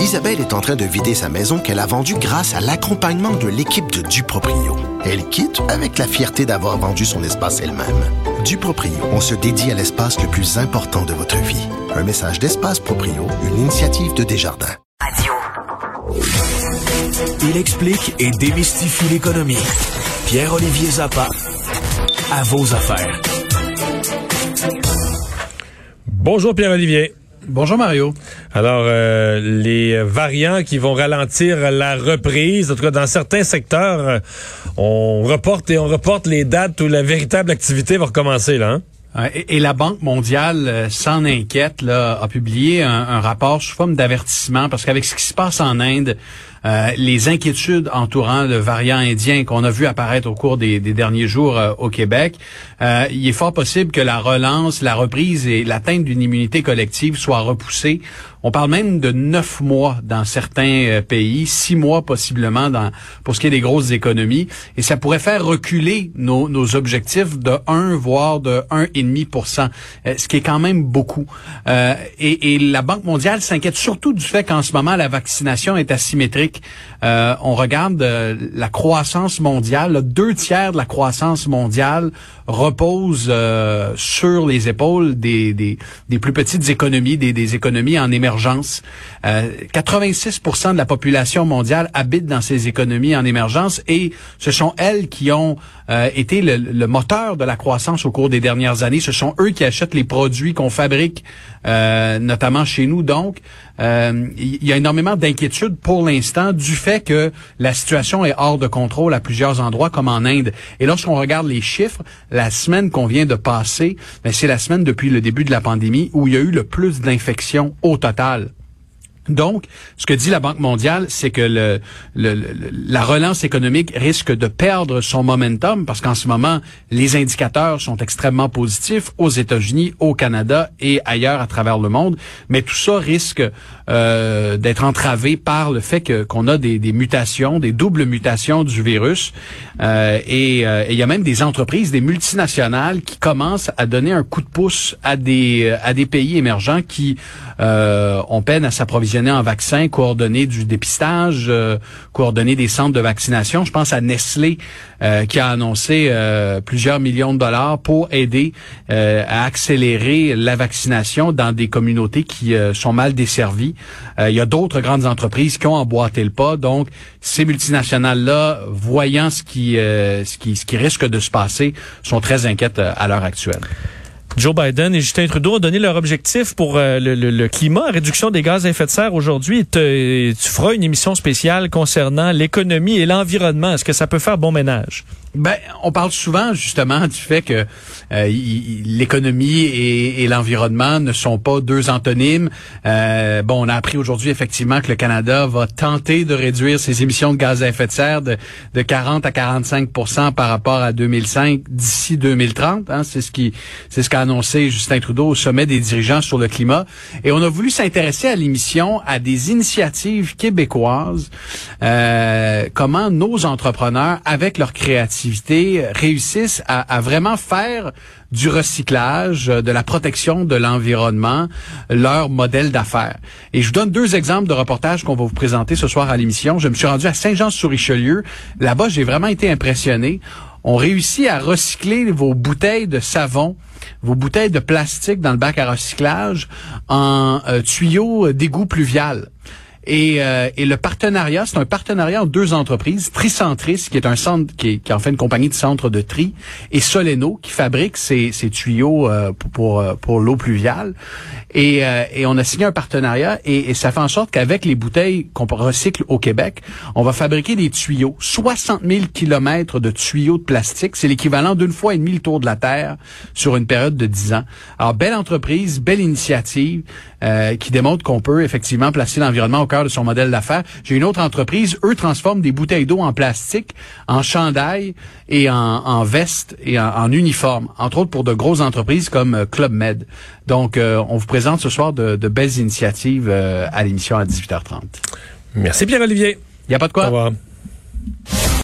Isabelle est en train de vider sa maison qu'elle a vendue grâce à l'accompagnement de l'équipe de Duproprio. Elle quitte avec la fierté d'avoir vendu son espace elle-même. Duproprio, on se dédie à l'espace le plus important de votre vie. Un message d'Espace Proprio, une initiative de Desjardins. Radio. Il explique et démystifie l'économie. Pierre-Olivier Zappa, à vos affaires. Bonjour Pierre-Olivier. Bonjour Mario. Alors, euh, les variants qui vont ralentir la reprise, en tout cas dans certains secteurs, euh, on reporte et on reporte les dates où la véritable activité va recommencer là. Hein? Et, la Banque mondiale euh, s'en inquiète, a publié un, rapport sous forme d'avertissement parce qu'avec ce qui se passe en Inde, euh, les inquiétudes entourant le variant indien qu'on a vu apparaître au cours des, derniers jours euh, au Québec, euh, il est fort possible que la relance, la reprise et l'atteinte d'une immunité collective soient repoussées. On parle même de neuf mois dans certains pays, six mois possiblement dans, pour ce qui est des grosses économies, et ça pourrait faire reculer nos, nos objectifs de 1 voire de 1,5% ce qui est quand même beaucoup. et, et la Banque mondiale s'inquiète surtout du fait qu'en ce moment la vaccination est asymétrique euh, on regarde euh, la croissance mondiale, deux tiers de la croissance mondiale repose euh, sur les épaules des, des, plus petites économies, des, des économies en émergence. 86% de la population mondiale habite dans ces économies en émergence et ce sont elles qui ont été le, moteur de la croissance au cours des dernières années. Ce sont eux qui achètent les produits qu'on fabrique, notamment chez nous. Donc, il y a énormément d'inquiétudes pour l'instant du fait que la situation est hors de contrôle à plusieurs endroits, comme en Inde. Et lorsqu'on regarde les chiffres, la semaine qu'on vient de passer, ben, c'est la semaine depuis le début de la pandémie où il y a eu le plus d'infections au total. Donc, ce que dit la Banque mondiale, c'est que le, la relance économique risque de perdre son momentum parce qu'en ce moment, les indicateurs sont extrêmement positifs aux États-Unis, au Canada et ailleurs à travers le monde. Mais tout ça risque euh, d'être entravé par le fait qu'on a des, des, mutations, des doubles mutations du virus. Euh, et euh, il y a même des entreprises, des multinationales qui commencent à donner un coup de pouce à des, à des pays émergents qui euh, ont peine à s'approvisionner en coordonner du dépistage, euh, coordonner des centres de vaccination. Je pense à Nestlé euh, qui a annoncé euh, plusieurs millions de dollars pour aider à accélérer la vaccination dans des communautés qui sont mal desservies. il y a d'autres grandes entreprises qui ont emboîté le pas. Donc, ces multinationales-là, voyant ce qui, ce qui, ce qui risque de se passer, sont très inquiètes à l'heure actuelle. Joe Biden et Justin Trudeau ont donné leur objectif pour euh, le, le, climat, réduction des gaz à effet de serre aujourd'hui. Tu feras une émission spéciale concernant l'économie et l'environnement. Est-ce que ça peut faire bon ménage? Ben, on parle souvent justement du fait que euh, l'économie et, l'environnement ne sont pas deux antonymes. Euh, bon, on a appris aujourd'hui effectivement que le Canada va tenter de réduire ses émissions de gaz à effet de serre de, de 40 à 45% par rapport à 2005 d'ici 2030. Hein, c'est ce qui, c'est ce qu'a annoncé Justin Trudeau au sommet des dirigeants sur le climat. Et on a voulu s'intéresser à l'émission à des initiatives québécoises, euh, comment nos entrepreneurs, avec leur créativité réussissent à, vraiment faire du recyclage, euh, de la protection de l'environnement, leur modèle d'affaires. Et je vous donne deux exemples de reportages qu'on va vous présenter ce soir à l'émission. Je me suis rendu à Saint-Jean-sur-Richelieu. Là-bas, j'ai vraiment été impressionné. On réussit à recycler vos bouteilles de savon, vos bouteilles de plastique dans le bac à recyclage en euh, tuyaux d'égout pluvial. Et, euh, et le partenariat, c'est un partenariat entre deux entreprises, Tricentris, qui est un centre, qui est, qui en fait une compagnie de centre de tri, et Soleno, qui fabrique ces, ces tuyaux euh, pour, euh, pour l'eau pluviale. Et, et, on a signé un partenariat, et, et ça fait en sorte qu'avec les bouteilles qu'on recycle au Québec, on va fabriquer des tuyaux, 60 000 kilomètres de tuyaux de plastique. C'est l'équivalent d'une fois et demie le tour de la Terre sur une période de 10 ans. Alors, belle entreprise, belle initiative, qui démontre qu'on peut effectivement placer l'environnement au cœur de son modèle d'affaires. J'ai une autre entreprise, eux transforment des bouteilles d'eau en plastique, en chandail et en, veste et en, uniforme, entre autres pour de grosses entreprises comme euh, Club Med. Donc, euh, on vous présente ce soir de, belles initiatives euh, à l'émission à 18h30. Merci Pierre-Olivier. Il n'y a pas de quoi. Au revoir.